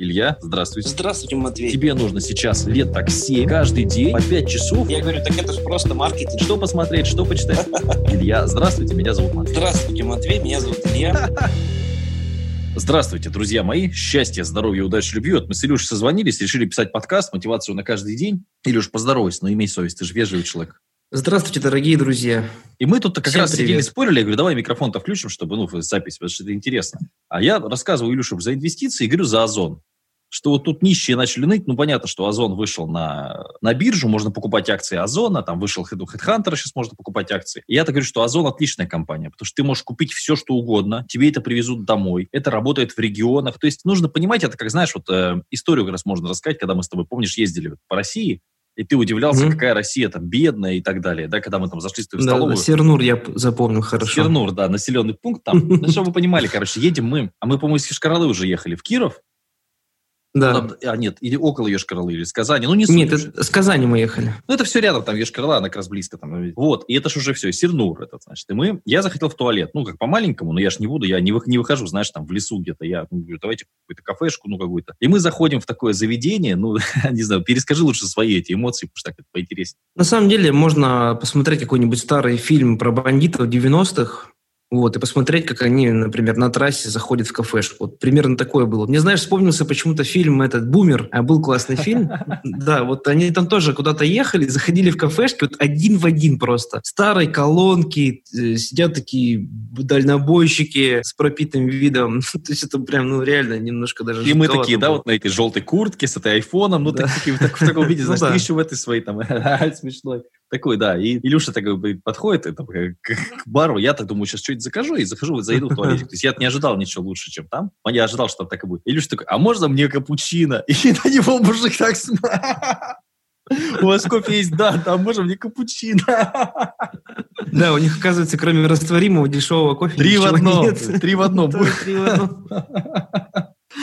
Илья, здравствуйте. Здравствуйте, Матвей. Тебе нужно сейчас лет так 7, каждый день, по 5 часов. Я говорю, так это же просто маркетинг. Что посмотреть, что почитать? Илья, здравствуйте, меня зовут Матвей. Здравствуйте, Матвей, меня зовут Илья. Здравствуйте, друзья мои. Счастья, здоровья, удачи, любви. Вот мы с Илюшей созвонились, решили писать подкаст, мотивацию на каждый день. Илюш, поздоровайся, но имей совесть, ты же вежливый человек. Здравствуйте, дорогие друзья. И мы тут как Всем раз сидели, спорили, я говорю, давай микрофон-то включим, чтобы, ну, запись, потому что это интересно. А я рассказываю Илюше за инвестиции и говорю за Озон. Что вот тут нищие начали ныть, ну, понятно, что Озон вышел на, на биржу, можно покупать акции Озона, там вышел Head- Headhunter, сейчас можно покупать акции. И я-то говорю, что Озон отличная компания, потому что ты можешь купить все, что угодно, тебе это привезут домой, это работает в регионах. То есть нужно понимать, это как, знаешь, вот э, историю как раз можно рассказать, когда мы с тобой, помнишь, ездили вот по России, и ты удивлялся, Мгм. какая Россия там бедная и так далее, да, когда мы там зашли с тобой в Да, столовую. Сернур я запомнил хорошо. Сернур, да, населенный пункт там. Ну, чтобы вы понимали, короче, едем мы, а мы, по-моему, из Ешкаралы уже ехали в Киров. Да. Там- а, нет, или около Ешкаралы, или с Казани. Ну, не суть. Нет, это с Казани мы ехали. Ну, это все рядом, там Ешкарала, она как раз близко. Там. Вот, и это же уже все, Сернур этот, значит. И мы, я захотел в туалет, ну, как по-маленькому, но я ж не буду, я не, вы- не выхожу, знаешь, там, в лесу где-то. Я ну, говорю, давайте какую-то кафешку, ну, какую-то. И мы заходим в такое заведение, ну, не знаю, перескажи лучше свои эти эмоции, потому что так это поинтереснее. На самом деле можно посмотреть какой-нибудь старый фильм про бандитов 90-х, вот, и посмотреть, как они, например, на трассе заходят в кафешку. Вот примерно такое было. Мне, знаешь, вспомнился почему-то фильм этот «Бумер», а был классный фильм. Да, вот они там тоже куда-то ехали, заходили в кафешки, вот один в один просто. Старые колонки, э, сидят такие дальнобойщики с пропитым видом. То есть это прям, ну, реально немножко даже И мы такие, да, вот на этой желтой куртке с этой айфоном, ну, в, так- в таком виде, знаешь, еще в этой своей там, смешной. Такой, да. И Илюша такой подходит это, к, к бару, я так думаю, сейчас что-нибудь закажу, и захожу, вот зайду в туалетик. То есть я не ожидал ничего лучше, чем там. Я ожидал, что там так и будет. Илюша такой, а можно мне капучино? И на него мужик так. У вас кофе есть? Да, там можно мне капучино. Да, у них, оказывается, кроме растворимого дешевого кофе Три в одном. нет. Три в одном. Три в одном.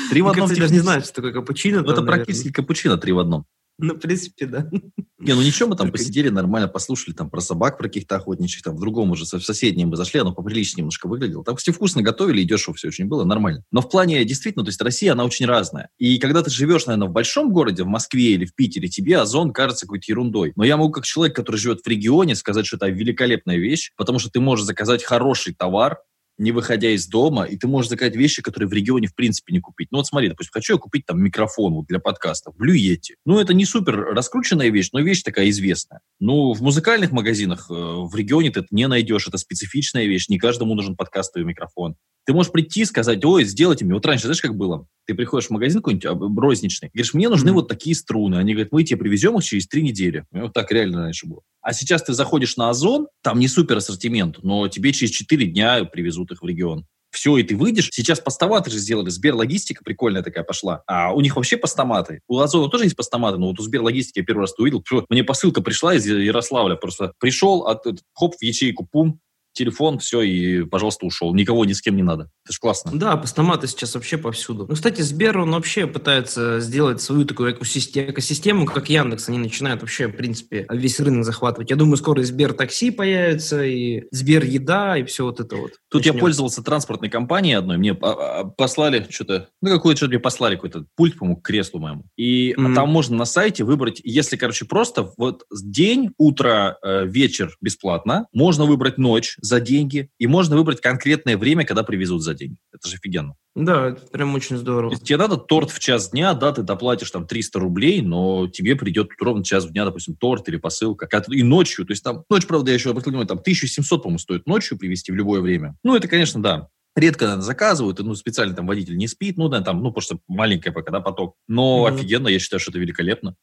Три в одном. кажется, даже не знаю, что такое капучино. Ну, это практически капучино три в одном. Ну, в принципе, да. Не, ну ничего, мы там посидели нормально, послушали там про собак, про каких-то охотничьих, там в другом уже, в соседнем мы зашли, оно поприличнее немножко выглядело. Там, кстати, вкусно готовили и дешево все очень было, нормально. Но в плане, действительно, то есть Россия, она очень разная. И когда ты живешь, наверное, в большом городе, в Москве или в Питере, тебе озон кажется какой-то ерундой. Но я могу, как человек, который живет в регионе, сказать, что это великолепная вещь, потому что ты можешь заказать хороший товар, не выходя из дома, и ты можешь заказать вещи, которые в регионе в принципе не купить. Ну вот смотри, допустим, хочу я купить там микрофон вот для подкаста, в Блюете. Ну это не супер раскрученная вещь, но вещь такая известная. Ну в музыкальных магазинах э, в регионе ты это не найдешь, это специфичная вещь, не каждому нужен подкастовый микрофон. Ты можешь прийти и сказать, ой, сделайте мне. Вот раньше, знаешь, как было? Ты приходишь в магазин какой-нибудь а, розничный, говоришь, мне нужны Мгм. вот такие струны. Они говорят, мы тебе привезем их через три недели. И Вот так реально раньше было. А сейчас ты заходишь на Озон, там не супер ассортимент, но тебе через 4 дня привезут их в регион. Все, и ты выйдешь. Сейчас постаматы же сделали. Сберлогистика прикольная такая пошла. А у них вообще постаматы. У Озона тоже есть постаматы, но вот у Сберлогистики я первый раз увидел. Мне посылка пришла из Ярославля. Просто пришел, а тут хоп, в ячейку, пум, телефон, все, и, пожалуйста, ушел. Никого ни с кем не надо. Это же классно. Да, постаматы сейчас вообще повсюду. Ну, кстати, Сбер, он вообще пытается сделать свою такую экосисте- экосистему, как Яндекс. Они начинают вообще, в принципе, весь рынок захватывать. Я думаю, скоро и Сбер такси появится, и Сбер еда, и все вот это вот. Тут я начнется. пользовался транспортной компанией одной, мне а, а, послали что-то, ну, какое-то что-то мне послали, какой-то пульт, по-моему, к креслу моему. И Мгм. там можно на сайте выбрать, если, короче, просто вот день, утро, э, вечер бесплатно, можно выбрать ночь за деньги, и можно выбрать конкретное время, когда привезут за деньги. Это же офигенно. Да, это прям очень здорово. есть тебе надо торт в час дня, да, ты доплатишь там 300 рублей, но тебе придет ровно час в дня, допустим, торт или посылка. И ночью, то есть там, ночь, правда, я еще обратил внимание, там 1700, по-моему, стоит ночью привезти в любое время. Ну, это, конечно, да. Редко, наверное, заказывают, и, ну, специально там водитель не спит, ну, да, там, ну, потому что маленькая пока, да, поток. Но Мгм. офигенно, я считаю, что это великолепно.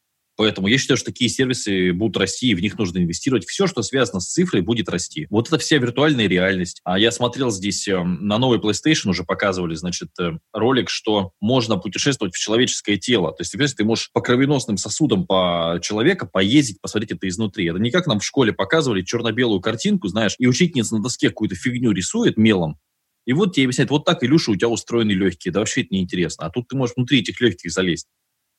Поэтому я считаю, что такие сервисы будут расти, и в них нужно инвестировать. Все, что связано с цифрой, будет расти. Вот это вся виртуальная реальность. А я смотрел здесь э, на новый PlayStation уже показывали, значит, э, ролик, что можно путешествовать в человеческое тело. То есть, понимаешь, ты можешь по кровеносным сосудам по человека поездить, посмотреть это изнутри. Это не как нам в школе показывали черно-белую картинку, знаешь, и учительница на доске какую-то фигню рисует мелом, и вот тебе объясняют, вот так, Илюша, у тебя устроены легкие. Да вообще это неинтересно. А тут ты можешь внутри этих легких залезть.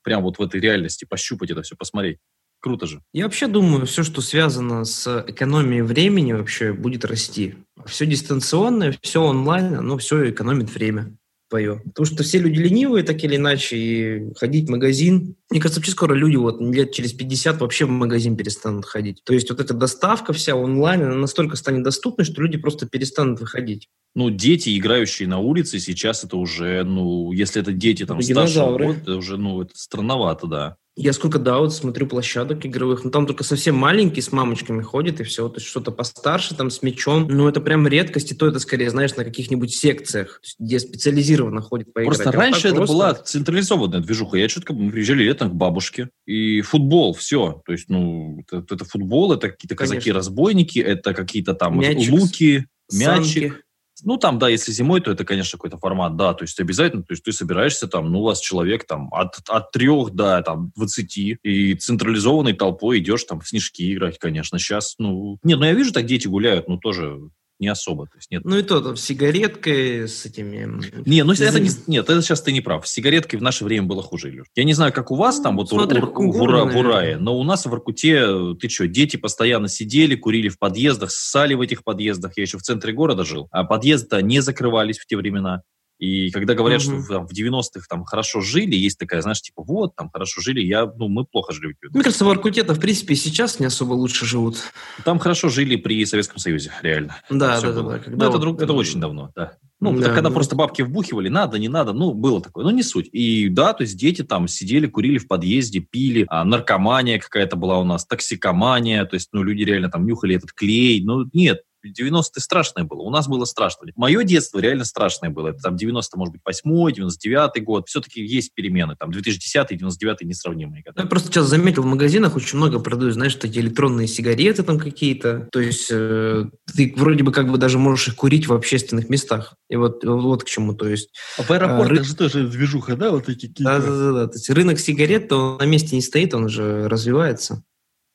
Прям вот в этой реальности, пощупать это все, посмотреть. Круто же. Я вообще думаю, все, что связано с экономией времени, вообще будет расти. Все дистанционное, все онлайн, оно все экономит время. Твое. Потому что все люди ленивые, так или иначе, и ходить в магазин. Мне кажется, вообще скоро люди вот лет через 50 вообще в магазин перестанут ходить. То есть вот эта доставка вся онлайн, она настолько станет доступной, что люди просто перестанут выходить. Ну, дети, играющие на улице, сейчас это уже, ну, если это дети там старшего года, это уже, ну, это странновато, да. Я сколько, да, вот смотрю площадок игровых, но там только совсем маленькие с мамочками ходят и все, то есть что-то постарше там с мечом, ну это прям редкость, и то это скорее, знаешь, на каких-нибудь секциях, где специализированно ходит поиграть. Просто а раньше это просто... была централизованная движуха, я четко, мы приезжали летом к бабушке, и футбол, все, то есть, ну, это, это футбол, это какие-то казаки-разбойники, это какие-то там Мячик, луки, мячик. Санки. Ну, там, да, если зимой, то это, конечно, какой-то формат, да, то есть обязательно, то есть ты собираешься там, ну, у вас человек там от, от трех до там двадцати, и централизованной толпой идешь там в снежки играть, конечно, сейчас, ну, нет, ну, я вижу, так дети гуляют, ну, тоже не особо. То есть нет. Ну и то, там, с сигареткой, с этими... Не, ну это не, нет, это сейчас ты не прав. С сигареткой в наше время было хуже, Илюш. Я не знаю, как у вас там, вот Смотри, в, в, в, в Урае, но у нас в Иркуте, ты что, дети постоянно сидели, курили в подъездах, ссали в этих подъездах. Я еще в центре города жил, а подъезды не закрывались в те времена. И когда говорят, угу. что в, в 90-х там хорошо жили, есть такая, знаешь, типа, вот, там хорошо жили, я, ну, мы плохо жили. Мне кажется, в Аркуте, в принципе, сейчас не особо лучше живут. Там хорошо жили при Советском Союзе, реально. Да, да, да, да. Когда ну, вот... это, друг, это очень давно, да. Ну, да, когда да. просто бабки вбухивали, надо, не надо, ну, было такое, но не суть. И да, то есть дети там сидели, курили в подъезде, пили, а, наркомания какая-то была у нас, токсикомания, то есть, ну, люди реально там нюхали этот клей, ну, нет, 90-е страшное было. У нас было страшно. Мое детство реально страшное было. Это там 90 может быть, 8 99 год. Все-таки есть перемены. Там 2010 99 несравнимые. Я просто сейчас заметил, в магазинах очень много продают, знаешь, такие электронные сигареты там какие-то. То есть э, ты вроде бы как бы даже можешь их курить в общественных местах. И вот, вот к чему. То есть... А в аэропортах э, ры... же тоже движуха, да? Вот эти какие-то... Да, да, да. То есть рынок сигарет, то на месте не стоит, он же развивается.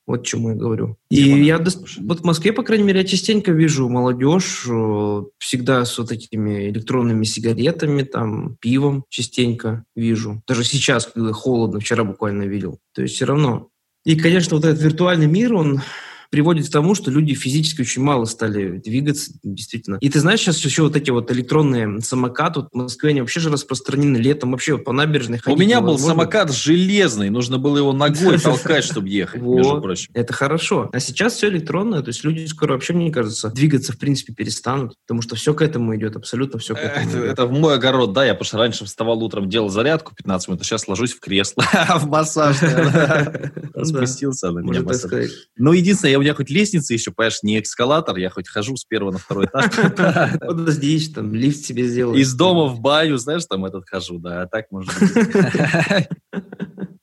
Вот чему я говорю. И Тема, я да, вот в Москве, по крайней мере, я частенько вижу молодежь э, всегда с вот этими электронными сигаретами, там, пивом частенько вижу. Даже сейчас, когда холодно, вчера буквально видел. То есть все равно. И, конечно, вот этот виртуальный мир, он приводит к тому, что люди физически очень мало стали двигаться, действительно. И ты знаешь, сейчас еще вот эти вот электронные самокаты, вот в Москве они вообще же распространены летом, вообще по набережной ходить. У меня был самокат железный, нужно было его ногой толкать, чтобы ехать, между прочим. Это хорошо. А сейчас все электронное, то есть люди скоро вообще, мне кажется, двигаться в принципе перестанут, потому что все к этому идет, абсолютно все к этому это, это в мой огород, да, я потому что раньше вставал утром, делал зарядку 15 минут, а сейчас ложусь в кресло в массаж. Спустился на меня. Ну, единственное, у меня хоть лестница еще, понимаешь, не эскалатор, я хоть хожу с первого на второй этаж. Подожди, там лифт себе сделаю. Из дома в баню, знаешь, там этот хожу, да, а так быть.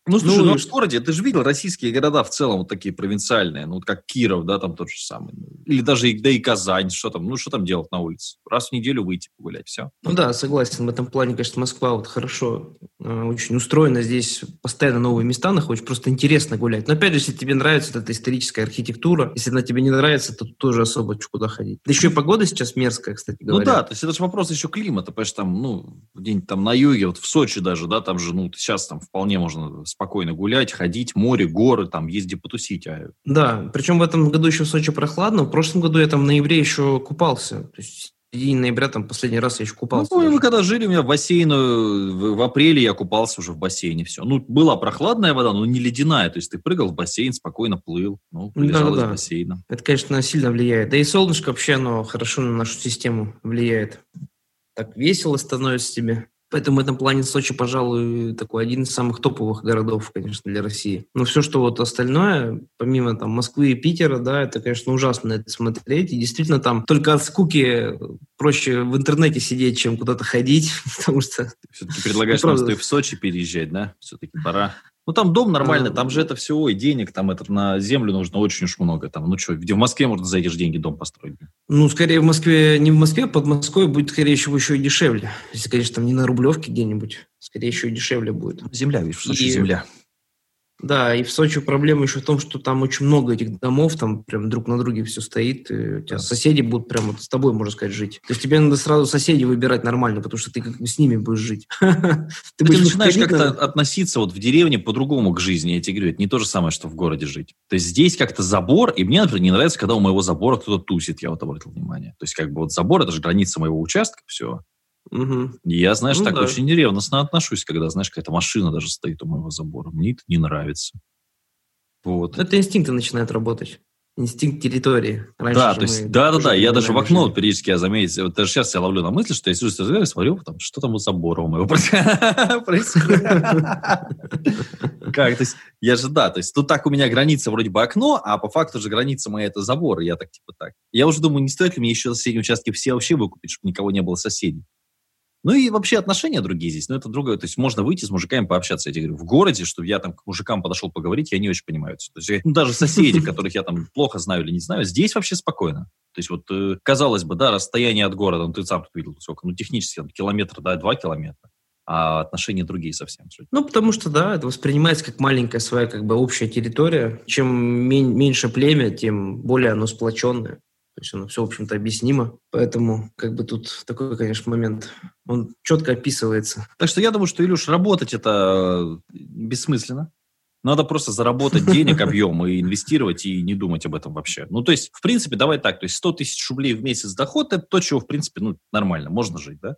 Ну, слушай, ну, ну в городе, ты же видел российские города в целом вот такие провинциальные, ну, вот как Киров, да, там тот же самый. Или даже да и Казань, что там, ну, что там делать на улице? Раз в неделю выйти погулять, все. Ну да, согласен, в этом плане, конечно, Москва вот хорошо, э, очень устроена, здесь постоянно новые места находишь, просто интересно гулять. Но опять же, если тебе нравится эта историческая архитектура, если она тебе не нравится, то тоже особо куда ходить. Да еще и погода сейчас мерзкая, кстати говоря. Ну да, то есть это же вопрос еще климата, понимаешь, там, ну, где-нибудь там на юге, вот в Сочи даже, да, там же, ну, сейчас там вполне можно спокойно гулять, ходить, море, горы, там, ездить потусить. А... Да, причем в этом году еще в Сочи прохладно. В прошлом году я там в ноябре еще купался. То есть в середине ноября там последний раз я еще купался. Ну, мы когда жили, у меня бассейн, в, в апреле я купался уже в бассейне, все. Ну, была прохладная вода, но не ледяная, то есть ты прыгал в бассейн, спокойно плыл, ну, полежал да, да. из бассейна. Это, конечно, сильно влияет. Да и солнышко вообще, оно хорошо на нашу систему влияет. Так весело становится тебе. Поэтому в этом плане Сочи, пожалуй, такой один из самых топовых городов, конечно, для России. Но все, что вот остальное, помимо там Москвы и Питера, да, это, конечно, ужасно это смотреть. И действительно там только от скуки проще в интернете сидеть, чем куда-то ходить, потому что... Все-таки предлагаешь ну, нам в Сочи переезжать, да? Все-таки пора. Ну, там дом нормальный, там же это все, ой, денег, там это на землю нужно очень уж много. Там, ну что, где в Москве можно за эти же деньги дом построить? Ну, скорее в Москве, не в Москве, а под Москвой будет, скорее всего, еще и дешевле. Если, конечно, там не на Рублевке где-нибудь, скорее еще и дешевле будет. Земля, видишь, в Сочи и... земля. Да, и в Сочи проблема еще в том, что там очень много этих домов, там прям друг на друге все стоит, и у тебя соседи будут прямо вот с тобой, можно сказать, жить. То есть тебе надо сразу соседей выбирать нормально, потому что ты как бы с ними будешь жить. Ты начинаешь как-то относиться вот в деревне по-другому к жизни, я тебе говорю, это не то же самое, что в городе жить. То есть здесь как-то забор, и мне, например, не нравится, когда у моего забора кто-то тусит, я вот обратил внимание. То есть как бы вот забор, это же граница моего участка, все. Мгм. Я, знаешь, Ну так да. очень ревностно отношусь, когда, знаешь, какая-то машина даже стоит у моего забора. Мне это не нравится. Вот. Это инстинкты начинают работать. Инстинкт территории. Раньше Да, то есть, да, да, да. Я даже в окно жили. периодически я заметил, вот даже сейчас я ловлю на мысли, что я сижу, сижу, смотрю, там, что там у забора у моего происходит. Как, то есть, я же, да, то есть, тут так у меня граница вроде бы окно, а по факту же граница моя это забор, я так, типа, так. Я уже думаю, не стоит ли мне еще соседние участки все вообще выкупить, чтобы никого не было соседей. Ну и вообще отношения другие здесь, но это другое. То есть можно выйти с мужиками пообщаться. Я тебе говорю, в городе, чтобы я там к мужикам подошел поговорить, я не очень понимаю. То есть ну, даже соседи, которых я там плохо знаю или не знаю, здесь вообще спокойно. То есть вот, э, казалось бы, да, расстояние от города, ну ты сам тут видел сколько, ну технически там, километр, да, два километра, а отношения другие совсем. Ну, потому что, да, это воспринимается как маленькая своя как бы общая территория. Чем мен- меньше племя, тем более оно сплоченное. То есть оно все, в общем-то, объяснимо. Поэтому, как бы тут такой, конечно, момент. Он четко описывается. Так что я думаю, что, Илюш, работать это э, бессмысленно. Надо просто заработать денег, объем и инвестировать, и не думать об этом вообще. Ну, то есть, в принципе, давай так, то есть 100 тысяч рублей в месяц доход, это то, чего, в принципе, ну, нормально, можно жить, да?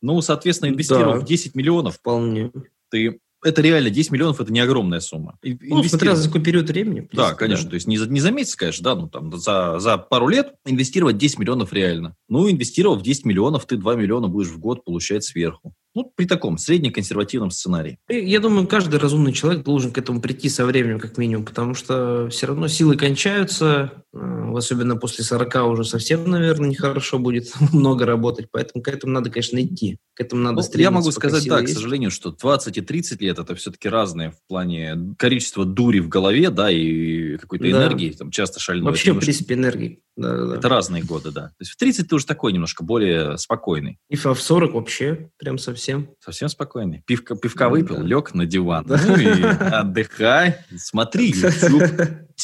Ну, соответственно, инвестировав Да. 10 миллионов, Вполне. ты... Это реально 10 миллионов, это не огромная сумма. И- Ну, смотря за какой период времени. Да, конечно. То есть не за, не за месяц, конечно, да, ну там за, за пару лет инвестировать 10 миллионов реально. Ну, инвестировав 10 миллионов, ты 2 миллиона будешь в год получать сверху. Ну, при таком среднеконсервативном сценарии. Я думаю, каждый разумный человек должен к этому прийти со временем, как минимум, потому что все равно силы кончаются, особенно после 40 уже совсем, наверное, нехорошо будет много работать, поэтому к этому надо, конечно, идти. К этому надо Ну, стремиться. я могу сказать, силы да, к есть. сожалению, что 20 и 30 лет это все-таки разные в плане количества дури в голове, да, и какой-то Да. энергии, там часто шальной. Вообще, Это в принципе, энергии. Да, да, да. Это разные годы, да. То есть в 30 ты уже такой немножко более спокойный. И в 40 вообще прям совсем. Совсем спокойный. Пивка, пивка Да. выпил, лег на диван. Да. Ну и отдыхай, смотри YouTube,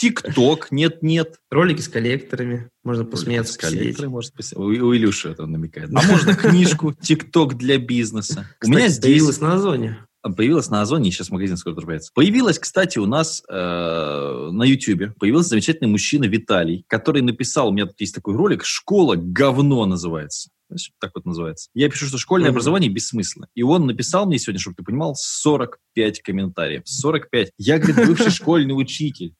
ТикТок, нет-нет. Ролики с коллекторами. Можно посмеяться, С посидеть. коллектором, может, пос- у, у Илюши это намекает. А можно книжку ТикТок для бизнеса. у меня здесь... появилась на Озоне. А, Появилась на Озоне, сейчас магазин скоро открывается. Появилась, кстати, у нас э, на Ютьюбе, появился замечательный мужчина Виталий, который написал, у меня тут есть такой ролик, «Школа говно» называется. Знаешь, так вот называется. Я пишу, что школьное Мгм. образование бессмысленно. И он написал мне сегодня, чтобы ты понимал, 45 комментариев. 45. Я, говорит, бывший школьный учитель.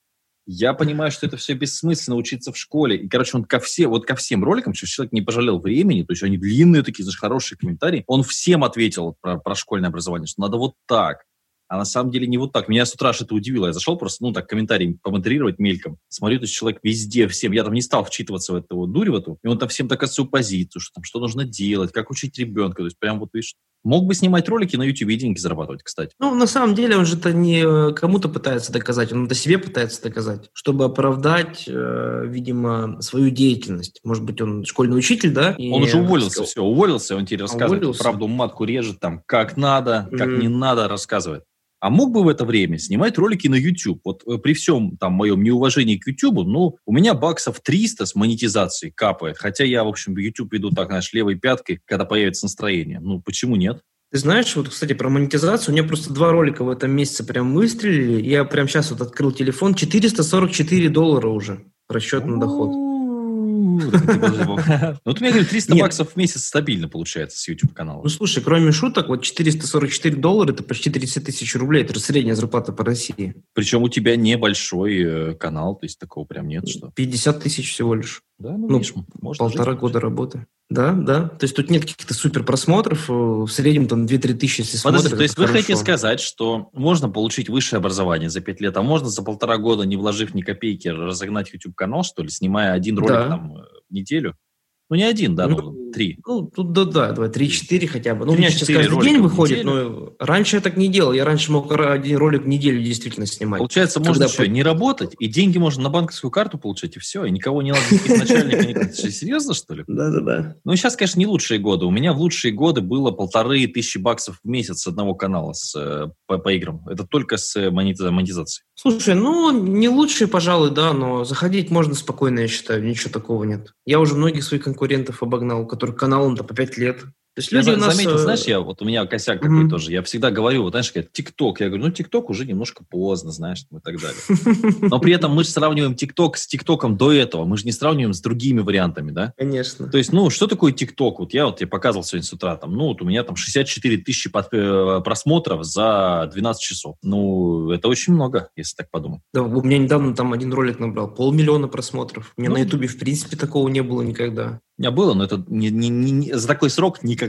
Я понимаю, что это все бессмысленно учиться в школе. И, короче, он ко, все, вот ко всем роликам, что человек не пожалел времени, то есть они длинные такие, знаешь, хорошие комментарии, он всем ответил про, про школьное образование, что надо вот так. А на самом деле не вот так. Меня с утра это удивило. Я зашел просто, ну, так, комментарий помодерировать мельком. Смотрю, то есть человек везде, всем. Я там не стал вчитываться в эту вот дурь в эту. И он там всем так свою позицию, что там, что нужно делать, как учить ребенка. То есть прям вот, видишь, мог бы снимать ролики на YouTube и деньги зарабатывать, кстати. Ну, на самом деле, он же это не э, кому-то пытается доказать, он это себе пытается доказать, чтобы оправдать, э, видимо, свою деятельность. Может быть, он школьный учитель, да? и, Он уже уволился, сказал- все, уволился, он тебе рассказывает, Уволился? правду матку режет, там, как надо, как Мгм. не надо, рассказывает. А мог бы в это время снимать ролики на YouTube? Вот э, при всем там моем неуважении к YouTube, ну, у меня баксов 300 с монетизацией капает. Хотя я, в общем, YouTube веду так, знаешь, левой пяткой, когда появится настроение. Ну, почему нет? Ты знаешь, вот, кстати, про монетизацию. У меня просто два ролика в этом месяце прям выстрелили. Я прям сейчас вот открыл телефон. 444 доллара уже расчет на доход. Ну, ты мне говоришь, 300 Нет. баксов в месяц стабильно получается с YouTube-канала. Ну, слушай, кроме шуток, вот 444 доллара – это почти 30 тысяч рублей. Это средняя зарплата по России. Причем у тебя небольшой э, канал, то есть такого прям нет, что... 50 тысяч всего лишь. Да, ну, Ну, видишь, можно Полтора жить. года работы. Да, да. То есть тут нет каких-то супер просмотров. э, В среднем там 2-3 тысячи, если Подожди, смотрят. то есть вы хорошо. хотите сказать, что можно получить высшее образование за пять лет, а можно за полтора года, не вложив ни копейки, разогнать YouTube-канал, что ли, снимая один ролик Да. там э, в неделю? Ну, не один, да, ну, Ну, три. Ну, тут да, да, давай, 3-4 хотя бы. Ну, у меня сейчас 3-4 каждый день выходит, но раньше я так не делал. Я раньше мог один ролик в неделю действительно снимать. Получается, Когда можно что, по- не работать, и деньги можно на банковскую карту получать, и все, и никого не надо, никаких начальников. Серьезно, что ли? Да-да-да. Ну, сейчас, конечно, не лучшие годы. У меня в лучшие годы было полторы тысячи баксов в месяц с одного канала с, э, по, по играм. Это только с э, монетиза- монетизацией. Слушай, ну, не лучшие, пожалуй, да, но заходить можно спокойно, я считаю, ничего такого нет. Я уже многих своих конкурентов обогнал, у которых каналам-то по 5 лет. То есть Я люди за- у нас... заметил, э, знаешь, я, вот у меня косяк какой тоже. Я всегда говорю, вот знаешь, ТикТок. Я говорю, ну, ТикТок уже немножко поздно, знаешь, и так далее. Но при этом мы же сравниваем ТикТок с ТикТоком до этого. Мы же не сравниваем с другими вариантами, да? Конечно. То есть, ну, что такое ТикТок? Вот я вот тебе показывал сегодня с утра, там, ну, вот у меня там 64 тысячи под- э, просмотров за 12 часов. Ну, это очень много, если так подумать. Да, у меня недавно там один ролик набрал полмиллиона просмотров. У меня Ну. на Ютубе в принципе такого не было никогда. У меня было, но это не- не- не- за такой срок никогда.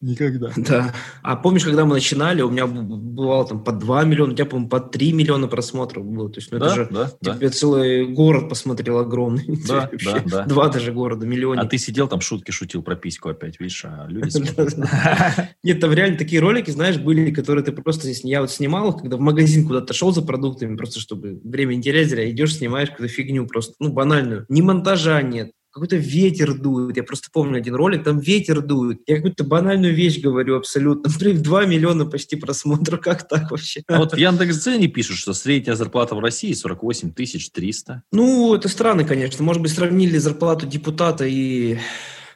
Никогда. Да. А помнишь, когда мы начинали, у меня бывало там по 2 миллиона, у тебя, по-моему, по 3 миллиона просмотров было. То есть, ну, это Да, же да, да. тебе целый город посмотрел огромный. Да, да, да. Два даже города, миллионник. А ты сидел там, шутки шутил про письку опять, видишь, а люди Да. Нет, там реально такие ролики, знаешь, были, которые ты просто здесь... Я вот снимал когда в магазин куда-то шел за продуктами, просто чтобы время не терять зря, идешь, снимаешь какую-то фигню просто, ну, банальную. Ни монтажа нет, какой-то ветер дует. Я просто помню один ролик, там ветер дует. Я какую-то банальную вещь говорю абсолютно. Блин, 2 миллиона почти просмотров. Как так вообще? А вот в Яндекс.Дзене пишут, что средняя зарплата в России 48 тысяч 300. Ну, это странно, конечно. Может быть, сравнили зарплату депутата и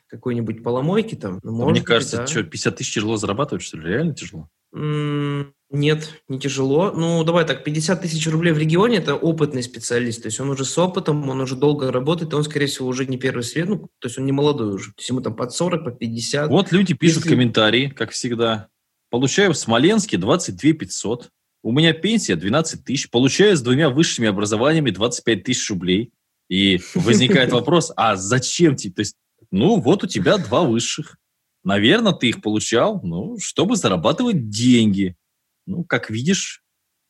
какой-нибудь поломойки там. Ну, Мне кажется, да. что, 50 тысяч тяжело зарабатывать, что ли? Реально тяжело? Нет, не тяжело. Ну, давай так, 50 тысяч рублей в регионе – это опытный специалист. То есть он уже с опытом, он уже долго работает, и он, скорее всего, уже не первый свет, ну, то есть он не молодой уже. То есть ему там под 40, под 50. Вот люди пишут Если- комментарии, как всегда. Получаю в Смоленске 22 500. У меня пенсия 12 тысяч. Получаю с двумя высшими образованиями 25 тысяч рублей. И возникает вопрос, а зачем тебе? То есть, ну, вот у тебя два высших. Наверное, ты их получал, ну, чтобы зарабатывать деньги. Ну, как видишь,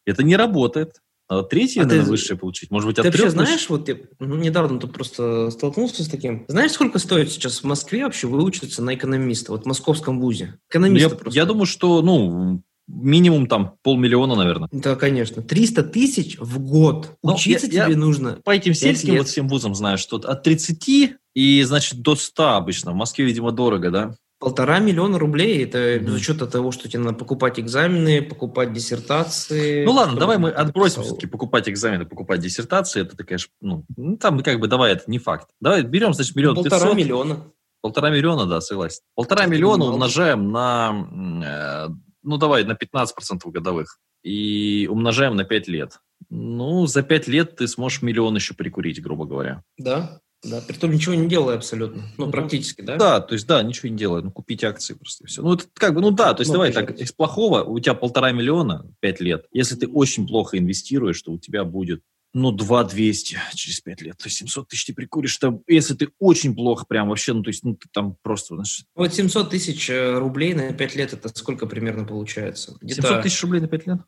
это не работает. Надо третье, А ты- наверное, высшее получить. Может быть, от Ты вообще знаешь, вот я ну, недавно тут просто столкнулся с таким. Знаешь, сколько стоит сейчас в Москве вообще выучиться на экономиста? Вот в московском вузе. Ну, Экономиста Я, просто. я думаю, что, ну, минимум там полмиллиона, наверное. Да, конечно. 300 тысяч в год. Ну, Учиться я- я- тебе нужно. По этим сельским лет. вот всем вузам знаю, что от 30 и, значит, до 100 обычно. В Москве, видимо, дорого, да? Полтора миллиона рублей, это Мгм. без учета того, что тебе надо покупать экзамены, покупать диссертации. Ну ладно, давай мы отбросим все-таки покупать экзамены, покупать диссертации. Это такая, ж, ну, ну, там как бы давай, это не факт. Давай берем, значит, миллион Ну, Полтора 500. миллиона. Полтора миллиона, да, согласен. Полтора Это миллиона немало. умножаем на, э, ну давай, на 15% годовых. И умножаем на 5 лет. Ну, за 5 лет ты сможешь миллион еще прикурить, грубо говоря. Да, да. Притом ничего не делая абсолютно. Ну, Ну, практически, да? Да, то есть, да, ничего не делай, ну, купить акции просто и все. Ну, это как бы, ну, да, то есть, Ну, давай так, из плохого у тебя полтора миллиона, пять лет. Если ты очень плохо инвестируешь, то у тебя будет, ну, 2 200 через пять лет. То есть 700 тысяч ты прикуришь. Там, если ты очень плохо прям вообще, ну, то есть, ну, ты там просто, знаешь, Вот 700 тысяч э, рублей на 5 лет, это сколько примерно получается? Где-то, 700 тысяч рублей на пять лет?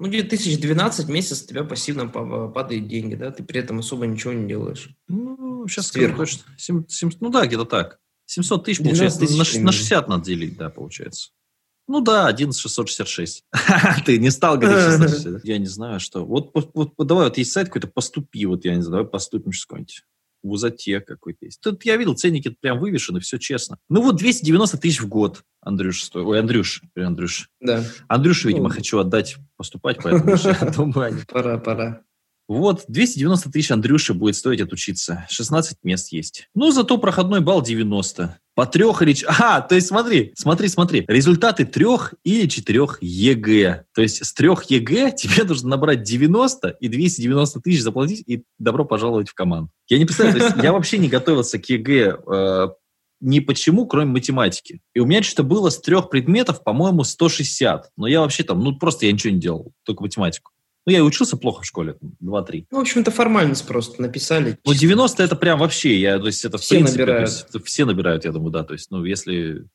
Ну, где-то тысяч 12 в месяц у тебя пассивно па- падают деньги, да? Ты при этом особо ничего не делаешь. Ну, сейчас скажу точно. Сем- сем- ну, да, где-то так. 700 тысяч, 12 получается, тысяч на, ш- на примерно. 60 надо делить, да, получается. Ну да, 11666. Ты не стал говорить 666. да? Я не знаю, что. Вот, вот- вот давай, вот есть сайт какой-то, поступи, вот я не знаю, давай поступим сейчас какой-нибудь. Вузотек какой-то есть. Тут я видел, ценники прям вывешены, все честно. Ну вот 290 тысяч в год, Андрюш, стоит. Ой, Андрюш, теперь Андрюш. Да, Андрюшу, видимо, Ну. хочу отдать поступать, поэтому я думаю, пора, пора. вот, 290 тысяч Андрюши будет стоить отучиться. 16 мест есть. Ну, зато проходной балл 90. По трех или... А, то есть смотри, смотри, смотри. Результаты трех или четырех ЕГЭ. То есть с трех ЕГЭ тебе нужно набрать 90 и 290 тысяч заплатить, и добро пожаловать в команду. Я не представляю, я вообще не готовился к ЕГЭ э, ни почему, кроме математики. И у меня что-то было с трех предметов, по-моему, 160. Но я вообще там, ну, просто я ничего не делал, только математику. Ну, я и учился плохо в школе, там, 2-3. Ну, в общем-то, формальность просто написали. Ну, чисто. 90 это прям вообще, я, то есть это в Все принципе, набирают. есть все набирают, я думаю, да, то есть, ну, если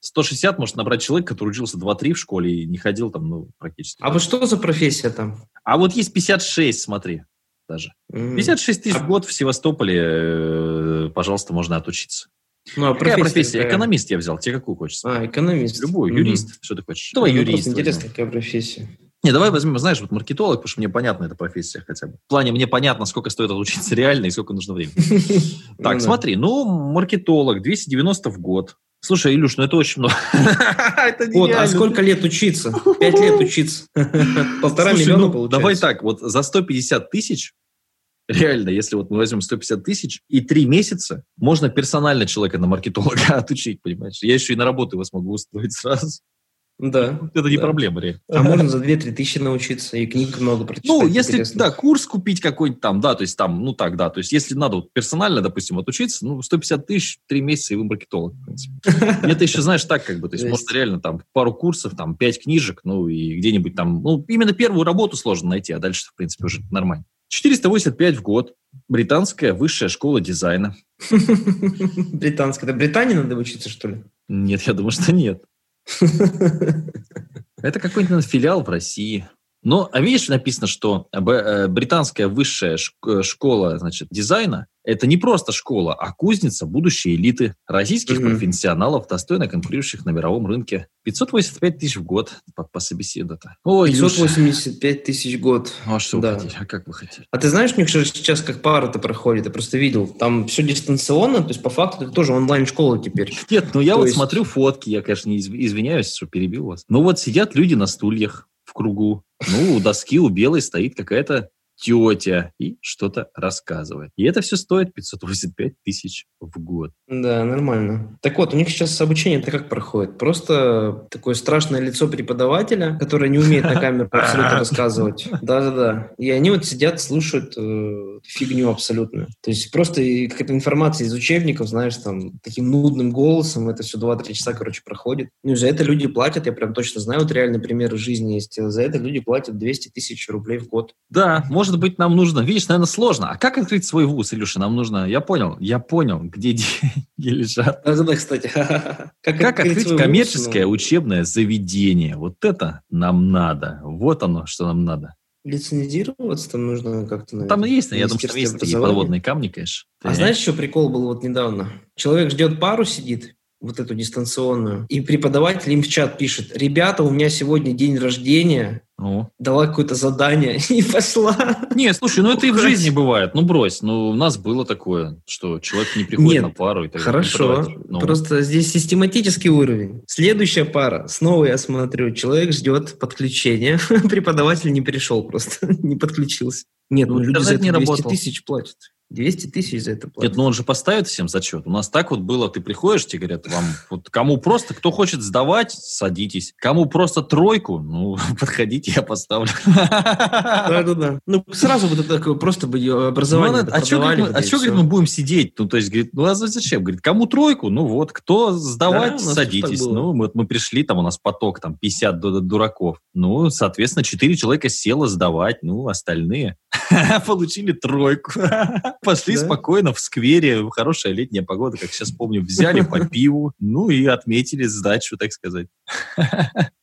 160 может набрать человек, который учился 2-3 в школе и не ходил там, ну, практически. А вот что за профессия там? А вот есть 56, смотри, даже. М. 56 тысяч А- в год в Севастополе, э, пожалуйста, можно отучиться. Ну, а Какая профессия? какая? Экономист я взял, тебе какую хочется? А, экономист. Любую, Мгм. юрист, что ты хочешь? Давай Ну, юрист. интересно, какая профессия. Не, давай возьмем, знаешь, вот маркетолог, потому что мне понятна эта профессия хотя бы. В плане мне понятно, сколько стоит отучиться реально и сколько нужно времени. Ну Так, да. смотри, ну, маркетолог, 290 в год. Слушай, Илюш, ну это очень много. Это Вот, а сколько лет учиться? Пять лет учиться. Полтора Слушай, миллиона ну, получается. Давай так, вот за 150 тысяч Реально, если вот мы возьмем 150 тысяч и три месяца, можно персонально человека на маркетолога отучить, понимаешь? Я еще и на работу его смогу устроить сразу. Да. Это не да. проблема, реально. А можно за 2-3 тысячи научиться и книг много прочитать. Ну, если, интересных. да, курс купить какой-нибудь там, да, то есть там, ну так, да, то есть если надо вот персонально, допустим, отучиться, ну, 150 тысяч, три месяца, и вы маркетолог, в принципе. Это еще, знаешь, так как бы, то есть можно реально там пару курсов, там, пять книжек, ну, и где-нибудь там, ну, именно первую работу сложно найти, а дальше, в принципе, уже нормально. 485 в год. Британская высшая школа дизайна. Британская. Это Британии надо учиться, что ли? Нет, я думаю, что нет. Это какой-нибудь филиал в России. Но, а видишь, написано, что э, э, британская высшая э, школа значит, дизайна – это не просто школа, а кузница будущей элиты российских Мгм. профессионалов, достойно конкурирующих на мировом рынке. 585 тысяч в год по, по собеседу-то. Ой, Илюша, 585 тысяч в год. ну а что Да. вы хотели? А как вы хотели? А ты знаешь, у них сейчас как пара-то проходит, я просто видел, там все дистанционно, то есть по факту это тоже онлайн-школа теперь. Нет, ну я То вот есть- смотрю фотки, я, конечно, не изв- извиняюсь, что перебил вас. Ну вот сидят люди на стульях в кругу. Ну, у доски у белой стоит какая-то тетя и что-то рассказывает. И это все стоит 585 тысяч в год. Да, нормально. Так вот, у них сейчас обучение-то как проходит? Просто такое страшное лицо преподавателя, которое не умеет на камеру абсолютно рассказывать. Да-да-да. И они вот сидят, слушают э, фигню абсолютно. То есть просто какая-то информация из учебников, знаешь, там, таким нудным голосом, это все 2-3 часа, короче, проходит. Ну, за это люди платят, я прям точно знаю, вот реальный пример из жизни есть. За это люди платят 200 тысяч рублей в год. Да, может быть, нам нужно... Видишь, наверное, сложно. А как открыть свой вуз, Илюша? Нам нужно... Я понял, я понял, где деньги лежат. Да-да-да, кстати. Как, Как открыть вуз, коммерческое ну, учебное заведение? Вот это нам надо. Вот оно, что нам надо. Лицензироваться там нужно как-то, наверное. Там есть, я думаю, что есть такие подводные камни, конечно. А Ты- знаешь, что прикол был вот недавно? Человек ждет пару, сидит, вот эту дистанционную, и преподаватель им в чат пишет, ребята, у меня сегодня день рождения, Ну. дала какое-то задание и пошла. Не, слушай, ну это и в жизни бывает. Ну брось, ну у нас было такое, что человек не приходит Нет, на пару. И так. Хорошо. Ну, просто здесь систематический уровень. Следующая пара, снова я смотрю, человек ждет подключения, преподаватель не пришел просто, не подключился. Нет, Ну, ну люди за это не 200 работал. тысяч платят. 200 тысяч за это Нет, платят. ну он же поставит всем зачет. У нас так вот было, ты приходишь, тебе говорят, вам вот кому просто, кто хочет сдавать, садитесь. Кому просто тройку, ну, подходите, я поставлю. Да-да-да. Ну, сразу вот это такое, просто бы ее Ну, образование она- а что, говорит, а всё. говорит, мы будем сидеть? Ну, то есть, говорит, ну, а зачем? Говорит, кому тройку? Ну, вот, кто сдавать, Да, садитесь. Ну, вот мы пришли, там у нас поток, там, 50 ду- дураков. Ну, соответственно, 4 человека село сдавать, ну, остальные получили тройку. Пошли Да. спокойно в сквере, хорошая летняя погода, как сейчас помню, взяли по пиву, ну, и отметили сдачу, так сказать.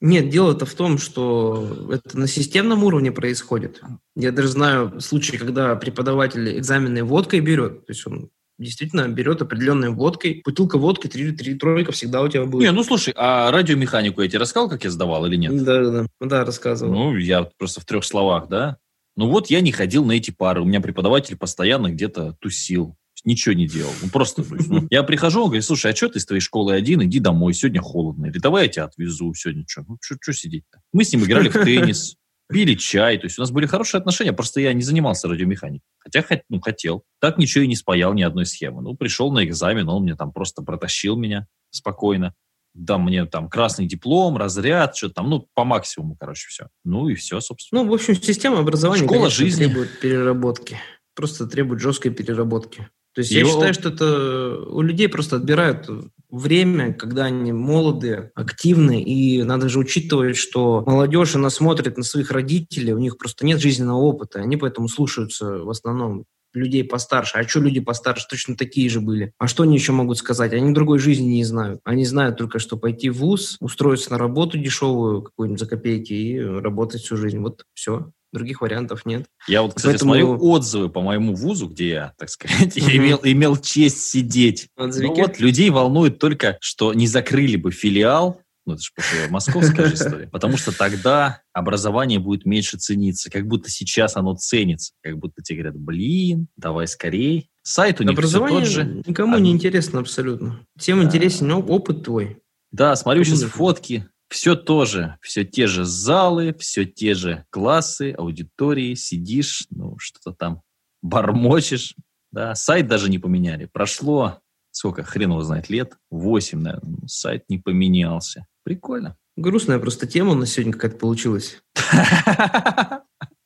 Нет, дело-то в том, что это на системном уровне происходит. Я даже знаю случаи, когда преподаватель экзамены водкой берет. То есть он действительно берет определенной водкой. Бутылка водки, три, три тройка всегда у тебя будет. Не, ну, слушай, а радиомеханику я тебе рассказал, как я сдавал или нет? Да, да, да. Да, рассказывал. Ну, я просто в трех словах, да. Ну вот я не ходил на эти пары. У меня преподаватель постоянно где-то тусил. Ничего не делал. Ну, просто, ну, я прихожу, он говорит, слушай, а что ты из твоей школы один? Иди домой, сегодня холодно. Или давай я тебя отвезу, сегодня что? Ну, что сидеть-то? Мы с ним играли в теннис, пили чай. То есть у нас были хорошие отношения, просто я не занимался радиомеханикой. Хотя хот- ну, хотел. Так ничего и не спаял ни одной схемы. Ну, пришел на экзамен, он мне там просто протащил меня спокойно. Да, мне там красный диплом, разряд, что-то там, ну, по максимуму, короче, все. Ну и все, собственно. Ну, в общем, система образования Школа конечно, жизни. требует переработки. Просто требует жесткой переработки. То есть я Его- считаю, что это у людей просто отбирают время, когда они молодые, активны, и надо же учитывать, что молодежь, она смотрит на своих родителей, у них просто нет жизненного опыта, они поэтому слушаются в основном людей постарше. А что люди постарше? Точно такие же были. А что они еще могут сказать? Они другой жизни не знают. Они знают только, что пойти в ВУЗ, устроиться на работу дешевую какую-нибудь за копейки и работать всю жизнь. Вот все. Других вариантов нет. Я вот, кстати, Поэтому- смотрю отзывы по моему вузу, где я, так сказать, я Мгм. имел, имел честь сидеть. Ну вот, людей волнует только, что не закрыли бы филиал, ну это же московская же история, потому что тогда образование будет меньше цениться, как будто сейчас оно ценится, как будто тебе говорят, блин, давай скорей. Сайт у них все Образование тот же. никому А- не интересно абсолютно. Всем Да. интересен оп- опыт твой. Да, смотрю Кому сейчас нужно? фотки. Все то же, все те же залы, все те же классы, аудитории, сидишь, ну, что-то там бормочешь, да, сайт даже не поменяли. Прошло, сколько, хрен его знает, лет? Восемь, наверное. Ну, сайт не поменялся. Прикольно. Грустная просто тема на сегодня какая-то получилась.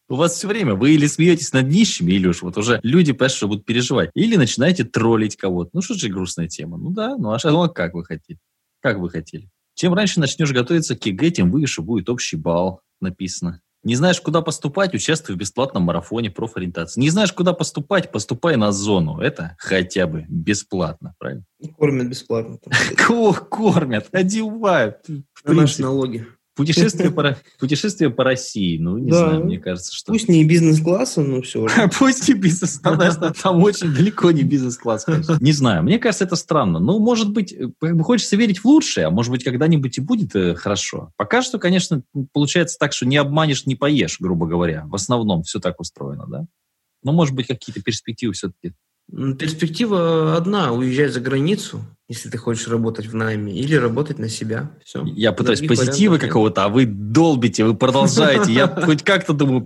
У вас все время, вы или смеетесь над нищими, или уж вот уже люди, понимаешь, что будут переживать, или начинаете троллить кого-то. Ну, что же грустная тема? Ну да, ну а ну, а как вы хотите? Как вы хотели? Чем раньше начнешь готовиться к ЕГЭ, тем выше будет общий балл, написано. Не знаешь, куда поступать, участвуй в бесплатном марафоне профориентации. Не знаешь, куда поступать, поступай на зону. Это хотя бы бесплатно, правильно? Кормят бесплатно. Кормят, одевают. На наши налоги. Путешествие по, путешествие по России, ну, не да. знаю, мне кажется, что... Пусть не бизнес-класса, но все же. Пусть не бизнес там очень далеко не бизнес-класс. Не знаю, мне кажется, это странно. Ну, может быть, э, как бы хочется верить в лучшее, а может быть, когда-нибудь и будет э, хорошо. Пока что, конечно, получается так, что не обманешь, не поешь, грубо говоря. В основном все так устроено, да? Но, может быть, какие-то перспективы все-таки Перспектива одна – уезжать за границу, если ты хочешь работать в найме, или работать на себя. Все. Я пытаюсь Других позитива какого-то, а вы долбите, вы продолжаете. Я хоть как-то думаю,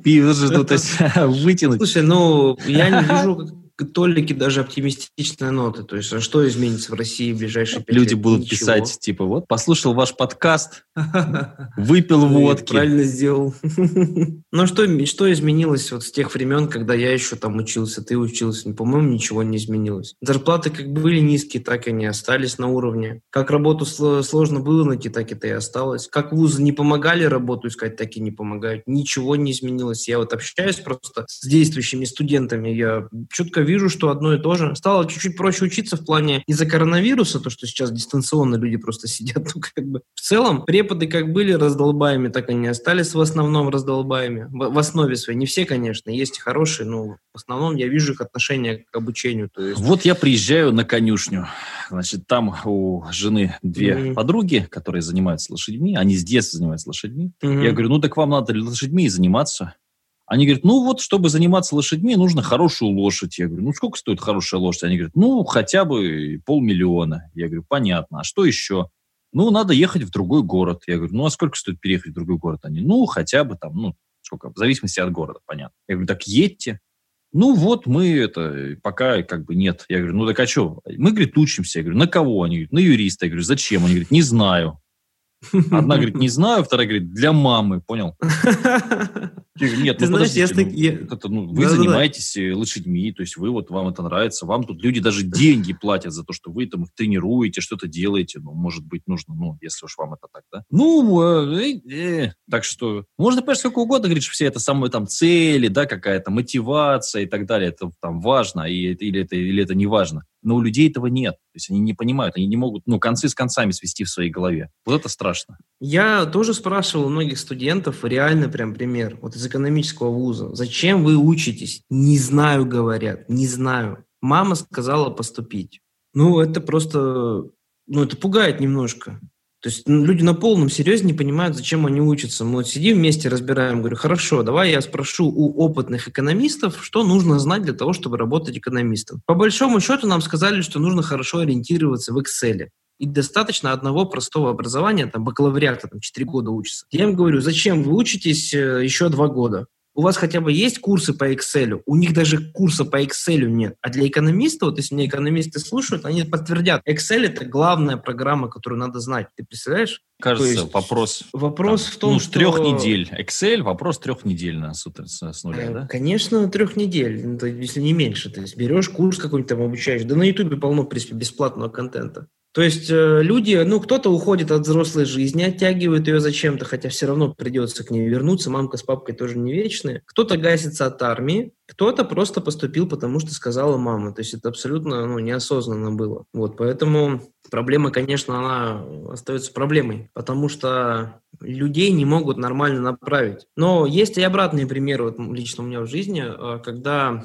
вытянуть. Слушай, ну, я не вижу толики даже оптимистичные ноты. То есть, а что изменится в России в ближайшие пять Люди лет? будут Ничего. писать, типа, вот, послушал ваш подкаст, выпил водки. Правильно сделал. Ну, что, что изменилось вот с тех времен, когда я еще там учился, ты учился? По-моему, ничего не изменилось. Зарплаты как были низкие, так и не остались на уровне. Как работу сложно было найти, так это и осталось. Как вузы не помогали работу искать, так и не помогают. Ничего не изменилось. Я вот общаюсь просто с действующими студентами, я четко вижу, что одно и то же. Стало чуть-чуть проще учиться в плане из-за коронавируса, то, что сейчас дистанционно люди просто сидят. Ну, как бы. В целом, преподы как были раздолбаями, так они остались в основном раздолбаями. В, в основе своей. Не все, конечно, есть и хорошие, но в основном я вижу их отношение к обучению. То есть... Вот я приезжаю на конюшню. Значит, там у жены две mm-hmm. подруги, которые занимаются лошадьми. Они с детства занимаются лошадьми. Mm-hmm. Я говорю, ну так вам надо лошадьми заниматься. Они говорят, ну вот, чтобы заниматься лошадьми, нужно хорошую лошадь. Я говорю, ну сколько стоит хорошая лошадь? Они говорят, ну хотя бы полмиллиона. Я говорю, понятно. А что еще? Ну, надо ехать в другой город. Я говорю, ну а сколько стоит переехать в другой город? Они, ну хотя бы там, ну сколько, в зависимости от города, понятно. Я говорю, так едьте. Ну вот мы это, пока как бы нет. Я говорю, ну так а что? Мы, говорит, учимся. Я говорю, на кого? Они говорят, на юриста. Я говорю, зачем? Они говорят, не знаю. Одна говорит, не знаю, вторая говорит, для мамы, понял? Нет, ну знаешь, подождите, ну, я... это, ну, вы да, занимаетесь да. Э, лошадьми, то есть вы вот, вам это нравится, вам тут люди даже деньги платят за то, что вы там их тренируете, что-то делаете, ну, может быть, нужно, ну, если уж вам это так, да? Ну, э, э, так что можно, конечно, сколько угодно говорить, что все это самые там цели, да, какая-то мотивация и так далее, это там важно, и, или, это, или это не важно. Но у людей этого нет. То есть они не понимают, они не могут, ну, концы с концами свести в своей голове. Вот это страшно. Я тоже спрашивал у многих студентов, реально прям пример, вот из экономического вуза. Зачем вы учитесь? Не знаю, говорят, не знаю. Мама сказала поступить. Ну, это просто, ну, это пугает немножко. То есть ну, люди на полном серьезе не понимают, зачем они учатся. Мы вот сидим вместе, разбираем, говорю, хорошо, давай я спрошу у опытных экономистов, что нужно знать для того, чтобы работать экономистом. По большому счету нам сказали, что нужно хорошо ориентироваться в Excel. И достаточно одного простого образования, там, бакалавриата, там, 4 года учится. Я им говорю, зачем вы учитесь э, еще 2 года? у вас хотя бы есть курсы по Excel, у них даже курса по Excel нет. А для экономиста, вот если меня экономисты слушают, они подтвердят, Excel это главная программа, которую надо знать. Ты представляешь? Кажется, есть, вопрос. Вопрос там, в том, ну, что... трех недель. Excel, вопрос трех недель на, с, с нуля, э, да? Конечно, трех недель, ну, если не меньше. То есть берешь курс какой-нибудь там обучаешь. Да на Ютубе полно, в принципе, бесплатного контента. То есть э, люди, ну, кто-то уходит от взрослой жизни, оттягивает ее зачем-то, хотя все равно придется к ней вернуться, мамка с папкой тоже не вечные. Кто-то гасится от армии, кто-то просто поступил, потому что сказала мама. То есть это абсолютно ну, неосознанно было. Вот, поэтому проблема, конечно, она остается проблемой, потому что людей не могут нормально направить. Но есть и обратные примеры, вот лично у меня в жизни, э, когда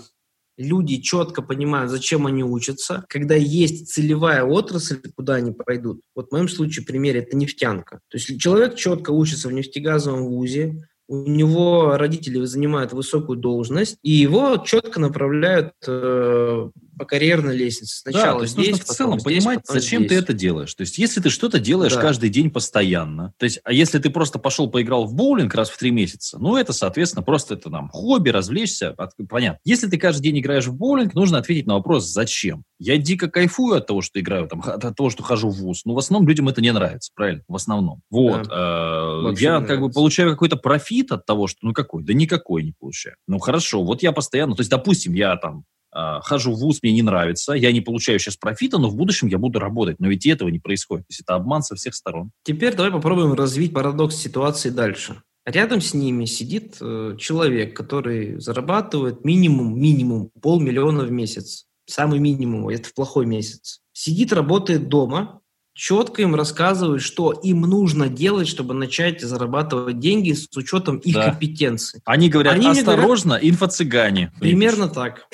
люди четко понимают, зачем они учатся, когда есть целевая отрасль, куда они пойдут. Вот в моем случае пример это нефтянка. То есть человек четко учится в нефтегазовом вузе, у него родители занимают высокую должность, и его четко направляют э, по карьерной лестнице. Сначала да, то есть здесь, нужно в целом здесь, понимать, зачем здесь. ты это делаешь. То есть, если ты что-то делаешь Да. каждый день постоянно, то есть, а если ты просто пошел поиграл в боулинг раз в три месяца, ну, это, соответственно, просто это нам хобби, развлечься, понятно. Если ты каждый день играешь в боулинг, нужно ответить на вопрос, зачем. Я дико кайфую от того, что играю, там, от того, что хожу в ВУЗ, но в основном людям это не нравится, правильно? В основном. Вот. э, Вообще Я как бы получаю какой-то профит от того, что, ну, какой? Да никакой не получаю. Ну, хорошо, вот я постоянно, то есть, допустим, я там хожу в ВУЗ, мне не нравится, я не получаю сейчас профита, но в будущем я буду работать. Но ведь этого не происходит. То есть это обман со всех сторон. Теперь давай попробуем развить парадокс ситуации дальше. Рядом с ними сидит э, человек, который зарабатывает минимум, минимум полмиллиона в месяц. Самый минимум, это в плохой месяц. Сидит, работает дома, четко им рассказывает, что им нужно делать, чтобы начать зарабатывать деньги с учетом их Да. компетенции. Они говорят, Они осторожно, инфо-цыгане. Примерно так.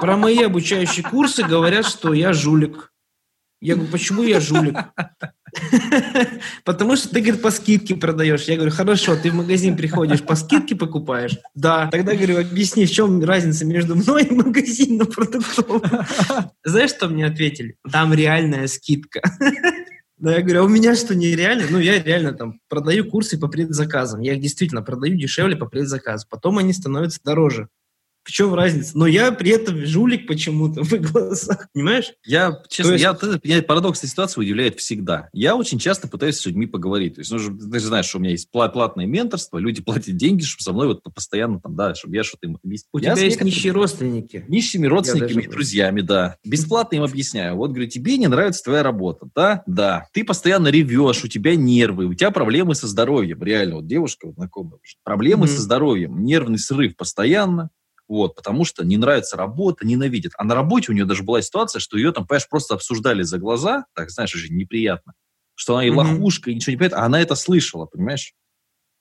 Про мои обучающие курсы говорят, что я жулик. Я говорю, почему я жулик? Потому что ты, говорит, по скидке продаешь. Я говорю, хорошо, ты в магазин приходишь, по скидке покупаешь? Да. Тогда, говорю, объясни, в чем разница между мной и магазином продуктовым? Знаешь, что мне ответили? Там реальная скидка. Да, я говорю, а у меня что, нереально? Ну, я реально там продаю курсы по предзаказам. Я их действительно продаю дешевле по предзаказу. Потом они становятся дороже. В чем разница? Но я при этом жулик почему-то в глазах. Понимаешь? Я, честно, есть- я, ты- меня парадокс этой ситуации удивляет всегда. Я очень часто пытаюсь с людьми поговорить. То есть, ну, же- ты же знаешь, что у меня есть пла- платное менторство, люди платят деньги, чтобы со мной вот постоянно там, да, чтобы я что-то им объяснил. У Я тебя есть нищие родственники. Нищими родственниками и друзьями, да. Бесплатно им объясняю. Вот, говорю, тебе не нравится твоя работа, да? Да. Ты постоянно ревешь, у тебя нервы, у тебя проблемы со здоровьем. Реально, вот девушка вот знакомая. Проблемы Мгм. со здоровьем, нервный срыв постоянно. Вот, потому что не нравится работа, ненавидит. А на работе у нее даже была ситуация, что ее там, понимаешь, просто обсуждали за глаза, так, знаешь, очень неприятно, что она и Мгм. лохушка, и ничего не понимает, а она это слышала, понимаешь?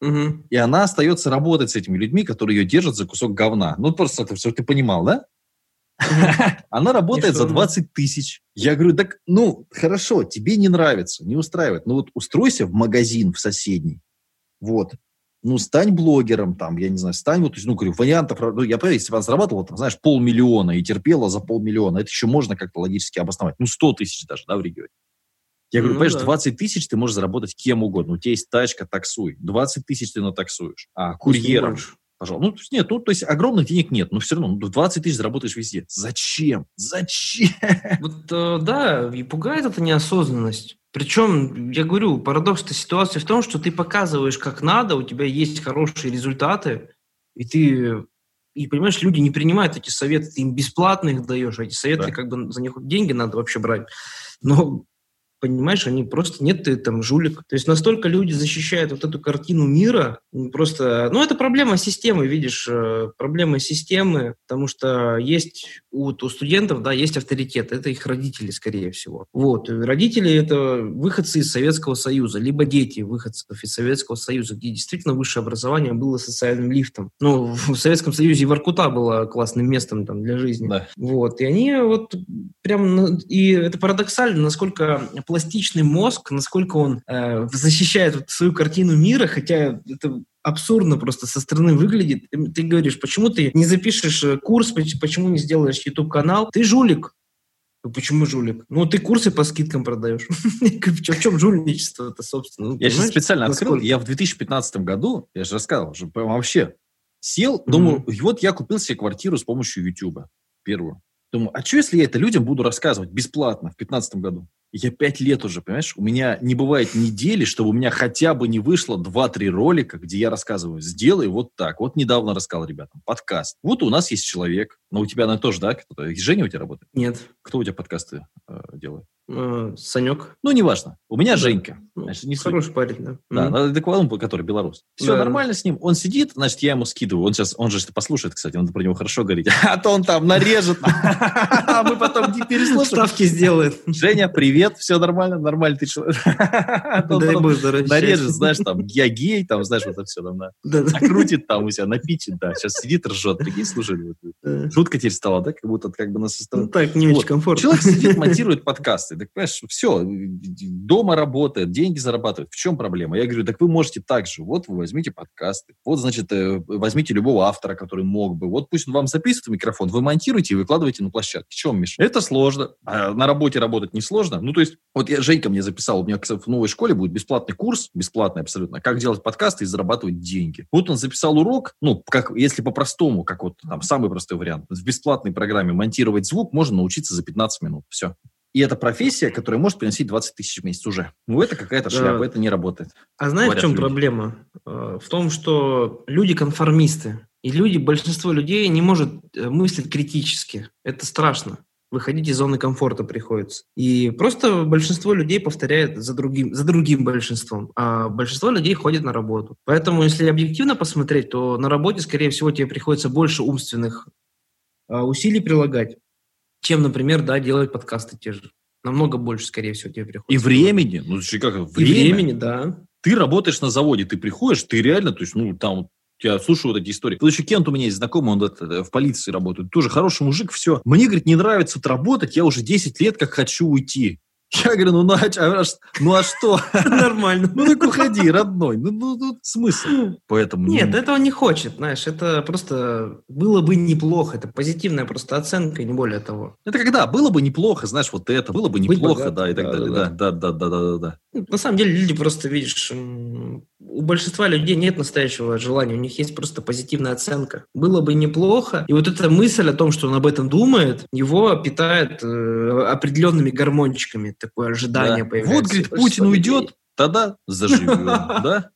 Мгм. И она остается работать с этими людьми, которые ее держат за кусок говна. Ну, просто это все ты понимал, да? Она работает за 20 тысяч. Я говорю, так, ну, хорошо, тебе не нравится, не устраивает. Ну, вот устройся в магазин в соседний. Вот. Ну, стань блогером там, я не знаю, стань вот, то есть, ну, говорю, вариантов, ну, я понимаю, если бы она зарабатывала, там, знаешь, полмиллиона и терпела за полмиллиона, это еще можно как-то логически обосновать. Ну, 100 тысяч даже, да, в регионе. Я говорю, Ну понимаешь, да. 20 тысяч ты можешь заработать кем угодно. У тебя есть тачка, таксуй. 20 тысяч ты натаксуешь. А курьером, пожалуйста. Ну, то есть нет, ну, то есть огромных денег нет, но все равно ну, 20 тысяч заработаешь везде. Зачем? Зачем? Вот э, да, и пугает эта неосознанность. Причем, я говорю, парадокс этой ситуации в том, что ты показываешь, как надо, у тебя есть хорошие результаты, и ты, и понимаешь, люди не принимают эти советы, ты им бесплатно их даешь, а эти советы, Да. как бы за них деньги надо вообще брать. Но понимаешь, они просто нет, ты там жулик. То есть настолько люди защищают вот эту картину мира, просто, ну, это проблема системы, видишь, э, проблема системы, потому что есть у, у студентов, да, есть авторитет, это их родители, скорее всего. Вот, и родители это выходцы из Советского Союза, либо дети выходцев из Советского Союза, где действительно высшее образование было социальным лифтом. Ну, в Советском Союзе и Воркута было классным местом там для жизни. Да. Вот, и они вот прям, и это парадоксально, насколько пластичный мозг, насколько он э, защищает вот свою картину мира, хотя это абсурдно просто со стороны выглядит. Ты, ты говоришь, почему ты не запишешь э, курс, поч- почему не сделаешь YouTube-канал? Ты жулик. Ну, Почему жулик? Ну, ты курсы по скидкам продаешь. В чем жульничество-то, собственно? Ну, Я сейчас специально открыл, я в 2015 году, я же рассказывал, вообще сел, думаю, вот я купил себе квартиру с помощью YouTube, первую. Думаю, а что, если я это людям буду рассказывать бесплатно в 2015 году? Я пять лет уже, понимаешь? У меня не бывает недели, чтобы у меня хотя бы не вышло 2-3 ролика, где я рассказываю, сделай вот так. Вот недавно рассказал ребятам, подкаст. Вот у нас есть человек, но у тебя, наверное, тоже, да? кто-то? Женя у тебя работает? Нет. Кто у тебя подкасты э, делает? Э, Санек. Ну, неважно. У меня Женька. Ну, Значит, не суть. Хороший парень, да. Да, Мгм. надо адекватному, который белорус. Все Да. нормально с ним. Он сидит, значит, я ему скидываю. Он сейчас, он же это послушает, кстати, надо про него хорошо говорить. А то он там нарежет. А мы потом не переслушаем. Ставки сделает. Женя, привет, все нормально, нормально ты человек. Он Дай бог здоровья. Нарежет, знаешь, там, я гей, там, знаешь, вот это все там. Накрутит там у себя, напичит, да. Сейчас сидит, ржет. Вот, Да. Шутка теперь стала, да, как будто как бы нас со Ну стороны. так, не очень комфортно. Человек сидит, монтирует подкасты. Подкасты. Так, понимаешь, все, дома работает, деньги зарабатывает. В чем проблема? Я говорю, так вы можете так же. Вот вы возьмите подкасты. Вот, значит, э, возьмите любого автора, который мог бы. Вот пусть он вам записывает микрофон, вы монтируете и выкладываете на площадке. В чем мешает? Это сложно. А на работе работать не сложно. Ну, то есть, вот я, Женька мне записал, у меня в новой школе будет бесплатный курс, бесплатный абсолютно, как делать подкасты и зарабатывать деньги. Вот он записал урок, ну, как, если по-простому, как вот там самый простой вариант. В бесплатной программе монтировать звук можно научиться за 15 минут. Все. И это профессия, которая может приносить 20 тысяч в месяц уже. Ну, это какая-то шляпа, да. это не работает. А знаешь, в чем люди. проблема? Э, в том, что люди конформисты. И люди, большинство людей не может э, мыслить критически. Это страшно выходить из зоны комфорта приходится. И просто большинство людей повторяет за другим, за другим большинством, а большинство людей ходит на работу. Поэтому, если объективно посмотреть, то на работе, скорее всего, тебе приходится больше умственных а, усилий прилагать, чем, например, да, делать подкасты те же. Намного больше, скорее всего, тебе приходится. И времени. Ну, как, время. И времени, да. Ты работаешь на заводе, ты приходишь, ты реально, то есть, ну, там я слушаю вот эти истории. Тут еще Кент у меня есть знакомый, он это, в полиции работает. Тоже хороший мужик, все. Мне, говорит, не нравится тут работать, я уже 10 лет как хочу уйти. Я говорю, ну, ну, а, а, ну а что? Нормально. Ну так уходи, родной. Ну, ну, ну смысл. Поэтому... Нет, ну... этого не хочет, знаешь. Это просто было бы неплохо. Это позитивная просто оценка, не более того. Это когда? Было бы неплохо, знаешь, вот это. Было бы неплохо, да, и так далее. Да, да, да, да, да, да. Ну, на самом деле люди просто, видишь, у большинства людей нет настоящего желания, у них есть просто позитивная оценка. Было бы неплохо. И вот эта мысль о том, что он об этом думает, его питает э, определенными гормончиками. Такое ожидание да. появляется. Вот, говорит, Путин уйдет, тогда заживем, да?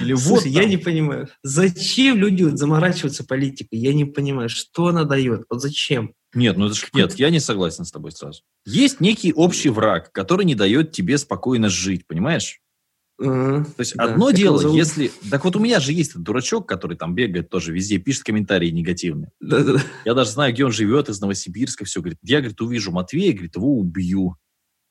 Или вот я не понимаю, зачем люди заморачиваются политикой? Я не понимаю, что она дает? Вот зачем? Нет, ну это ж, нет, я не согласен с тобой сразу. Есть некий общий враг, который не дает тебе спокойно жить, понимаешь? Uh, То есть да, одно дело, если... Так вот у меня же есть этот дурачок, который там бегает тоже везде, пишет комментарии негативные. Да-да-да. Я даже знаю, где он живет, из Новосибирска, все. Говорит, я, говорит, увижу Матвея, говорит, его убью.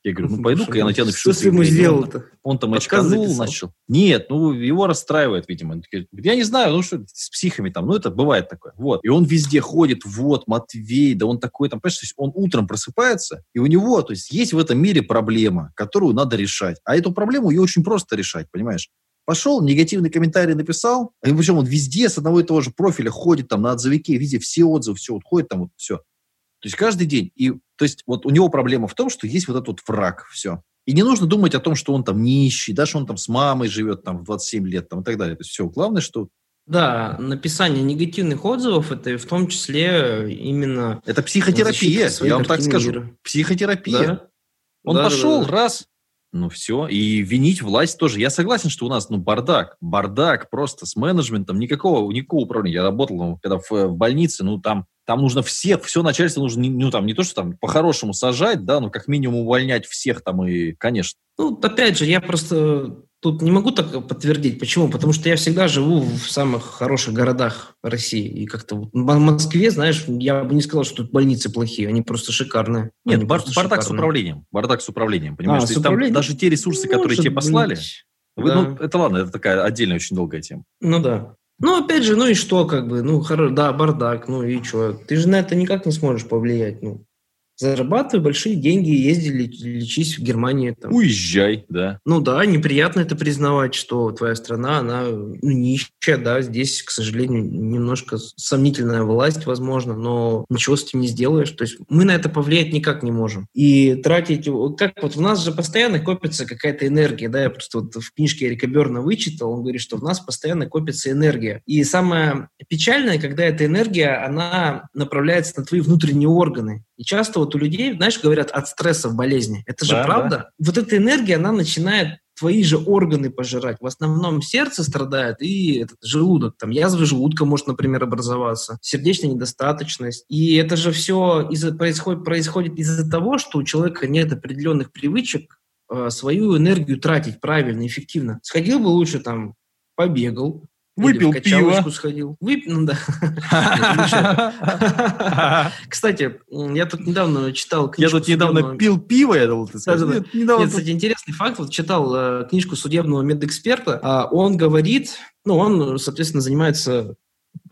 Я говорю, ну пойду-ка я на тебя напишу. Что ты ему сделал-то? Он там очканул, начал. Нет, ну его расстраивает, видимо. Я не знаю, ну что с психами там, ну это бывает такое. Вот. И он везде ходит, вот, Матвей, да он такой там, понимаешь, то есть он утром просыпается, и у него, то есть есть в этом мире проблема, которую надо решать. А эту проблему ее очень просто решать, понимаешь? Пошел, негативный комментарий написал, а причем он везде с одного и того же профиля ходит там на отзывике, везде все отзывы, все, вот ходит там вот все. То есть каждый день. И то есть вот у него проблема в том, что есть вот этот вот враг, все. И не нужно думать о том, что он там нищий, да, что он там с мамой живет там в 27 лет там, и так далее. То есть все, главное, что да, написание негативных отзывов это в том числе именно... Это психотерапия, я вам так скажу. Мира. Психотерапия. Да? Он да, пошел, да, да. раз, ну все. И винить власть тоже. Я согласен, что у нас ну бардак. Бардак просто с менеджментом. Никакого, никакого управления. Я работал, ну, когда в, в больнице, ну там там нужно всех, все начальство нужно, ну, там, не то, что там по-хорошему сажать, да, но как минимум увольнять всех там и, конечно. Ну, опять же, я просто тут не могу так подтвердить. Почему? Потому что я всегда живу в самых хороших городах России. И как-то вот в Москве, знаешь, я бы не сказал, что тут больницы плохие, они просто шикарные. Нет, они бар- бардак шикарные. с управлением. Бардак с управлением, понимаешь? А, с управлением? Там даже те ресурсы, Может которые тебе послали, вы, да. ну, это ладно, это такая отдельная очень долгая тема. Ну да. Ну, опять же, ну и что, как бы, ну, хоро... да, бардак, ну и что? Ты же на это никак не сможешь повлиять, ну зарабатывай большие деньги, езди лечись в Германии. Там. Уезжай, да. Ну да, неприятно это признавать, что твоя страна, она ну, нищая, да, здесь, к сожалению, немножко сомнительная власть, возможно, но ничего с этим не сделаешь. То есть мы на это повлиять никак не можем. И тратить, как вот у нас же постоянно копится какая-то энергия, да, я просто вот в книжке Эрика Берна вычитал, он говорит, что в нас постоянно копится энергия. И самое печальное, когда эта энергия, она направляется на твои внутренние органы. И часто вот у людей, знаешь, говорят от стресса в болезни. Это же да, правда. Да. Вот эта энергия, она начинает твои же органы пожирать. В основном сердце страдает и этот желудок. Там язва желудка может, например, образоваться, сердечная недостаточность. И это же все из происходит, происходит из-за того, что у человека нет определенных привычек э, свою энергию тратить правильно, эффективно. Сходил бы лучше там, побегал, Выпил пиво. сходил. Выпил, ну да. Кстати, я тут недавно читал книжку... Я тут недавно пил пиво, я думал, ты скажешь. Нет, Нет, кстати, интересный факт. Вот читал э, книжку судебного медэксперта. А он говорит, ну, он, соответственно, занимается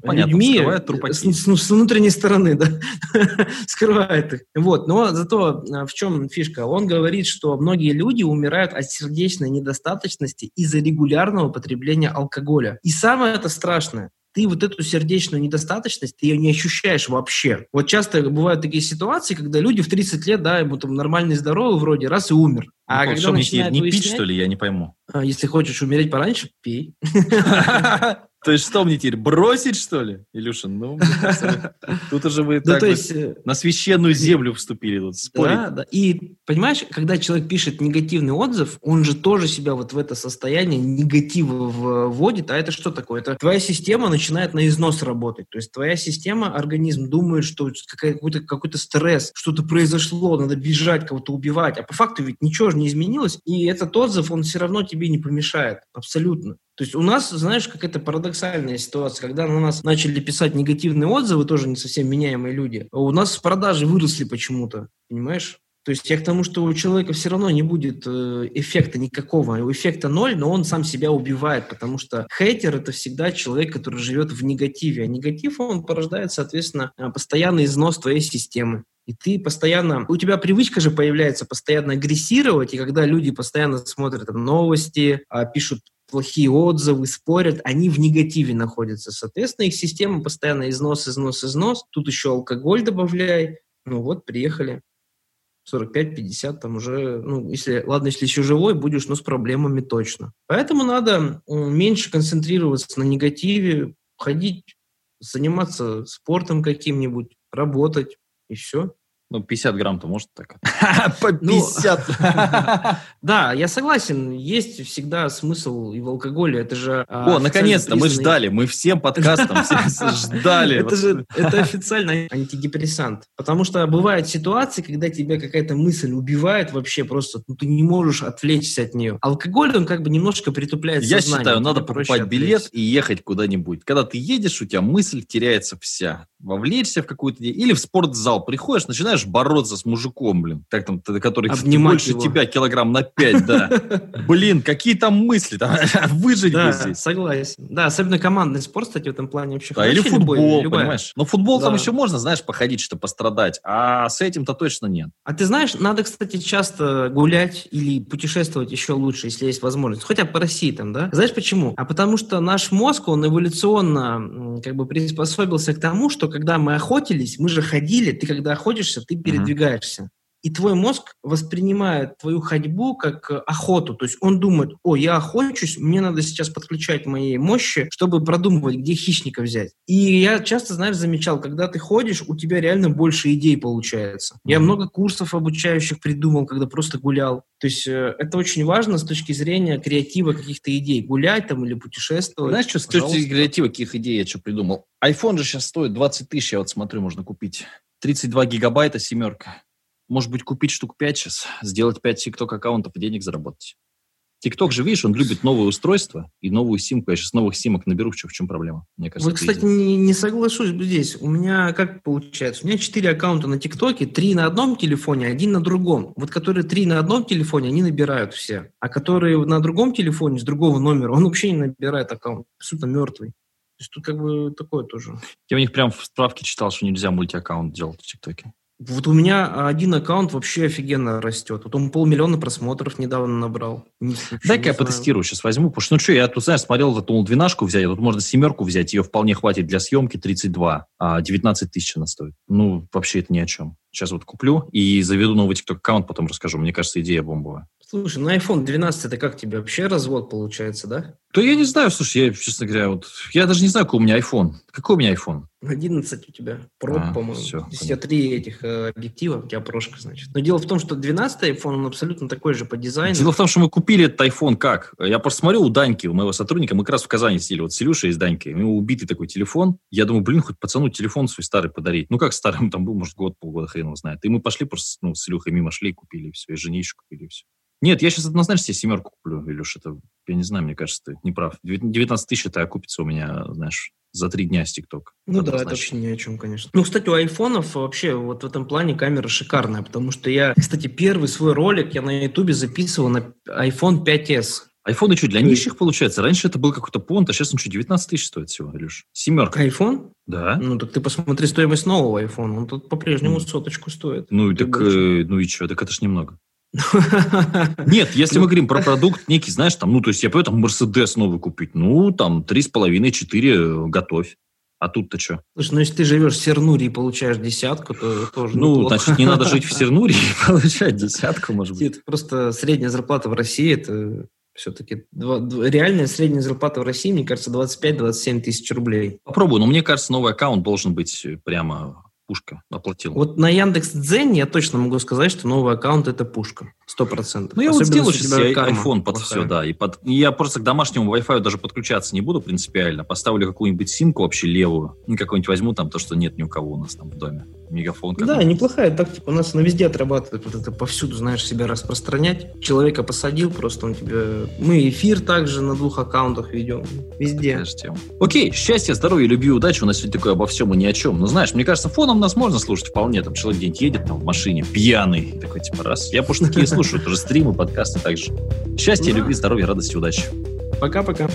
Понятно, людьми скрывает трупаки. с, с- с внутренней стороны, да, скрывает их. Вот, но зато а, в чем фишка? Он говорит, что многие люди умирают от сердечной недостаточности из-за регулярного потребления алкоголя. И самое это страшное, ты вот эту сердечную недостаточность, ты ее не ощущаешь вообще. Вот часто бывают такие ситуации, когда люди в 30 лет, да, ему там нормальный, здоровый вроде, раз и умер. А Ну, когда что мне начинают не пить, выяснять, что ли, я не пойму. а, если хочешь умереть пораньше, пей. То есть что мне теперь, бросить, что ли, Илюшин? Ну, кажется, тут уже вы то есть... э, на священную землю вступили спорить. Да, да. И понимаешь, когда человек пишет негативный отзыв, он же тоже себя вот в это состояние негатива вводит. А это что такое? Это твоя система начинает на износ работать. То есть твоя система, организм думает, что какой-то какой стресс, что-то произошло, надо бежать, кого-то убивать. А по факту ведь ничего же не изменилось. И этот отзыв, он все равно тебе не помешает. Абсолютно. То есть у нас, знаешь, какая-то парадоксальная ситуация, когда на нас начали писать негативные отзывы, тоже не совсем меняемые люди, а у нас продажи выросли почему-то, понимаешь? То есть я к тому, что у человека все равно не будет э, эффекта никакого. У эффекта ноль, но он сам себя убивает, потому что хейтер – это всегда человек, который живет в негативе. А негатив, он порождает, соответственно, э, постоянный износ твоей системы. И ты постоянно... У тебя привычка же появляется постоянно агрессировать, и когда люди постоянно смотрят там, новости, а, пишут плохие отзывы, спорят, они в негативе находятся. Соответственно, их система постоянно износ, износ, износ. Тут еще алкоголь добавляй. Ну вот, приехали. 45-50, там уже, ну, если, ладно, если еще живой, будешь, ну, с проблемами точно. Поэтому надо меньше концентрироваться на негативе, ходить, заниматься спортом каким-нибудь, работать, и все. Ну, 50 грамм-то может так? По Ну, 50. Да, я согласен, есть всегда смысл и в алкоголе, это же... а, О, наконец-то, мы ждали, мы всем подкастом ждали. Это же это официально антидепрессант. Потому что бывают ситуации, когда тебя какая-то мысль убивает вообще просто, ну, ты не можешь отвлечься от нее. Алкоголь, он как бы немножко притупляет Я считаю, надо покупать билет и ехать куда-нибудь. Когда ты едешь, у тебя мысль теряется вся. Вовлечься в какую-то... Или в спортзал приходишь, начинаешь бороться с мужиком, блин, так там, который Обнимать больше его. тебя килограмм на 5, да. Блин, какие там мысли? Выжить бы здесь. согласен. Да, особенно командный спорт, кстати, в этом плане вообще Да, или футбол, понимаешь? Но футбол там еще можно, знаешь, походить, что пострадать. А с этим-то точно нет. А ты знаешь, надо, кстати, часто гулять или путешествовать еще лучше, если есть возможность. Хотя по России там, да? Знаешь почему? А потому что наш мозг, он эволюционно как бы приспособился к тому, что когда мы охотились, мы же ходили, ты когда охотишься, ты передвигаешься. И твой мозг воспринимает твою ходьбу как э, охоту. То есть он думает, о, я охочусь, мне надо сейчас подключать мои мощи, чтобы продумывать, где хищника взять. И я часто, знаешь, замечал, когда ты ходишь, у тебя реально больше идей получается. Я много курсов обучающих придумал, когда просто гулял. То есть э, это очень важно с точки зрения креатива каких-то идей. Гулять там или путешествовать. Знаешь, что с точки креатива, каких идей я что придумал? iPhone же сейчас стоит 20 тысяч, я вот смотрю, можно купить. 32 гигабайта, семерка. Может быть, купить штук 5 сейчас, сделать 5 TikTok аккаунтов и денег заработать. TikTok же, видишь, он любит новые устройства и новую симку. Я сейчас новых симок наберу, в чем, в чем проблема? Мне кажется, Вот, кстати, не, не соглашусь здесь. У меня как получается? У меня четыре аккаунта на ТикТоке, три на одном телефоне, один на другом. Вот которые три на одном телефоне, они набирают все. А которые на другом телефоне, с другого номера, он вообще не набирает аккаунт. Абсолютно мертвый. Есть тут как бы такое тоже. Я у них прям в справке читал, что нельзя мультиаккаунт делать в ТикТоке. Вот у меня один аккаунт вообще офигенно растет. Вот он полмиллиона просмотров недавно набрал. Дай-ка я потестирую сейчас возьму. Потому что, ну что, я тут, знаешь, смотрел, вот, думал, двенашку взять, а тут можно семерку взять, ее вполне хватит для съемки 32, а 19 тысяч она стоит. Ну, вообще это ни о чем. Сейчас вот куплю и заведу новый TikTok аккаунт, потом расскажу. Мне кажется, идея бомбовая. Слушай, на iPhone 12 это как тебе? Вообще развод получается, да? То я не знаю, слушай, я, честно говоря, вот, я даже не знаю, какой у меня iPhone. Какой у меня iPhone? 11 у тебя. Про, А, по-моему. у тебя три этих э, объектива, у тебя прошка, значит. Но дело в том, что 12 iPhone, он абсолютно такой же по дизайну. Дело в том, что мы купили этот iPhone как? Я просто смотрю у Даньки, у моего сотрудника, мы как раз в Казани сидели, вот с Илюшей из Даньки, у него убитый такой телефон. Я думаю, блин, хоть пацану телефон свой старый подарить. Ну, как старый, он там был, может, год, полгода, хрен его знает. И мы пошли просто, ну, с Илюхой мимо шли купили, все, и жене еще купили, все. Нет, я сейчас однозначно себе семерку куплю, Илюш, это, я не знаю, мне кажется, ты не прав. 19 тысяч это окупится у меня, знаешь, за три дня с ТикТок. Ну да, это вообще ни о чем, конечно. Ну, кстати, у айфонов вообще вот в этом плане камера шикарная, потому что я, кстати, первый свой ролик я на ютубе записывал на iPhone 5s. Айфоны что, для нищих получается? Раньше это был какой-то понт, а сейчас он что, 19 тысяч стоит всего, Илюш? Семерка. iPhone? Да? Ну, так ты посмотри стоимость нового iPhone. Он тут по-прежнему Мгм. соточку стоит. Ну, и так, э, ну и что, так это ж немного. Нет, если мы говорим про продукт некий, знаешь, там, ну, то есть я понимаю, там, Мерседес новый купить, ну, там, три с половиной, четыре готовь. А тут-то что? Слушай, ну если ты живешь в Сернуре и получаешь десятку, то тоже Ну, неплохо. значит, не надо жить в Сернуре и получать десятку, может быть. Это просто средняя зарплата в России, это все-таки реальная средняя зарплата в России, мне кажется, 25-27 тысяч рублей. Попробую, но мне кажется, новый аккаунт должен быть э, прямо пушка, оплатил. Вот на Яндекс Дзен я точно могу сказать, что новый аккаунт это пушка, сто процентов. Ну, я вот Особенно, сделаю если сейчас себе iPhone под плохая. все, да. И под... и я просто к домашнему Wi-Fi даже подключаться не буду принципиально. Поставлю какую-нибудь симку вообще левую. Ну, какую-нибудь возьму там, то, что нет ни у кого у нас там в доме. Мегафон. Да, неплохая тактика. У нас она везде отрабатывает. Вот это повсюду, знаешь, себя распространять. Человека посадил, просто он тебе... Мы эфир также на двух аккаунтах ведем. Везде. Тема. Окей, счастья, здоровья, любви, удачи. У нас сегодня такое обо всем и ни о чем. Но знаешь, мне кажется, фоном нас можно слушать вполне. Там человек где-нибудь едет там в машине, пьяный. Такой, типа, раз. Я потому что такие слушаю. Тоже стримы, подкасты также. Счастья, любви, здоровья, радости, удачи. Пока-пока.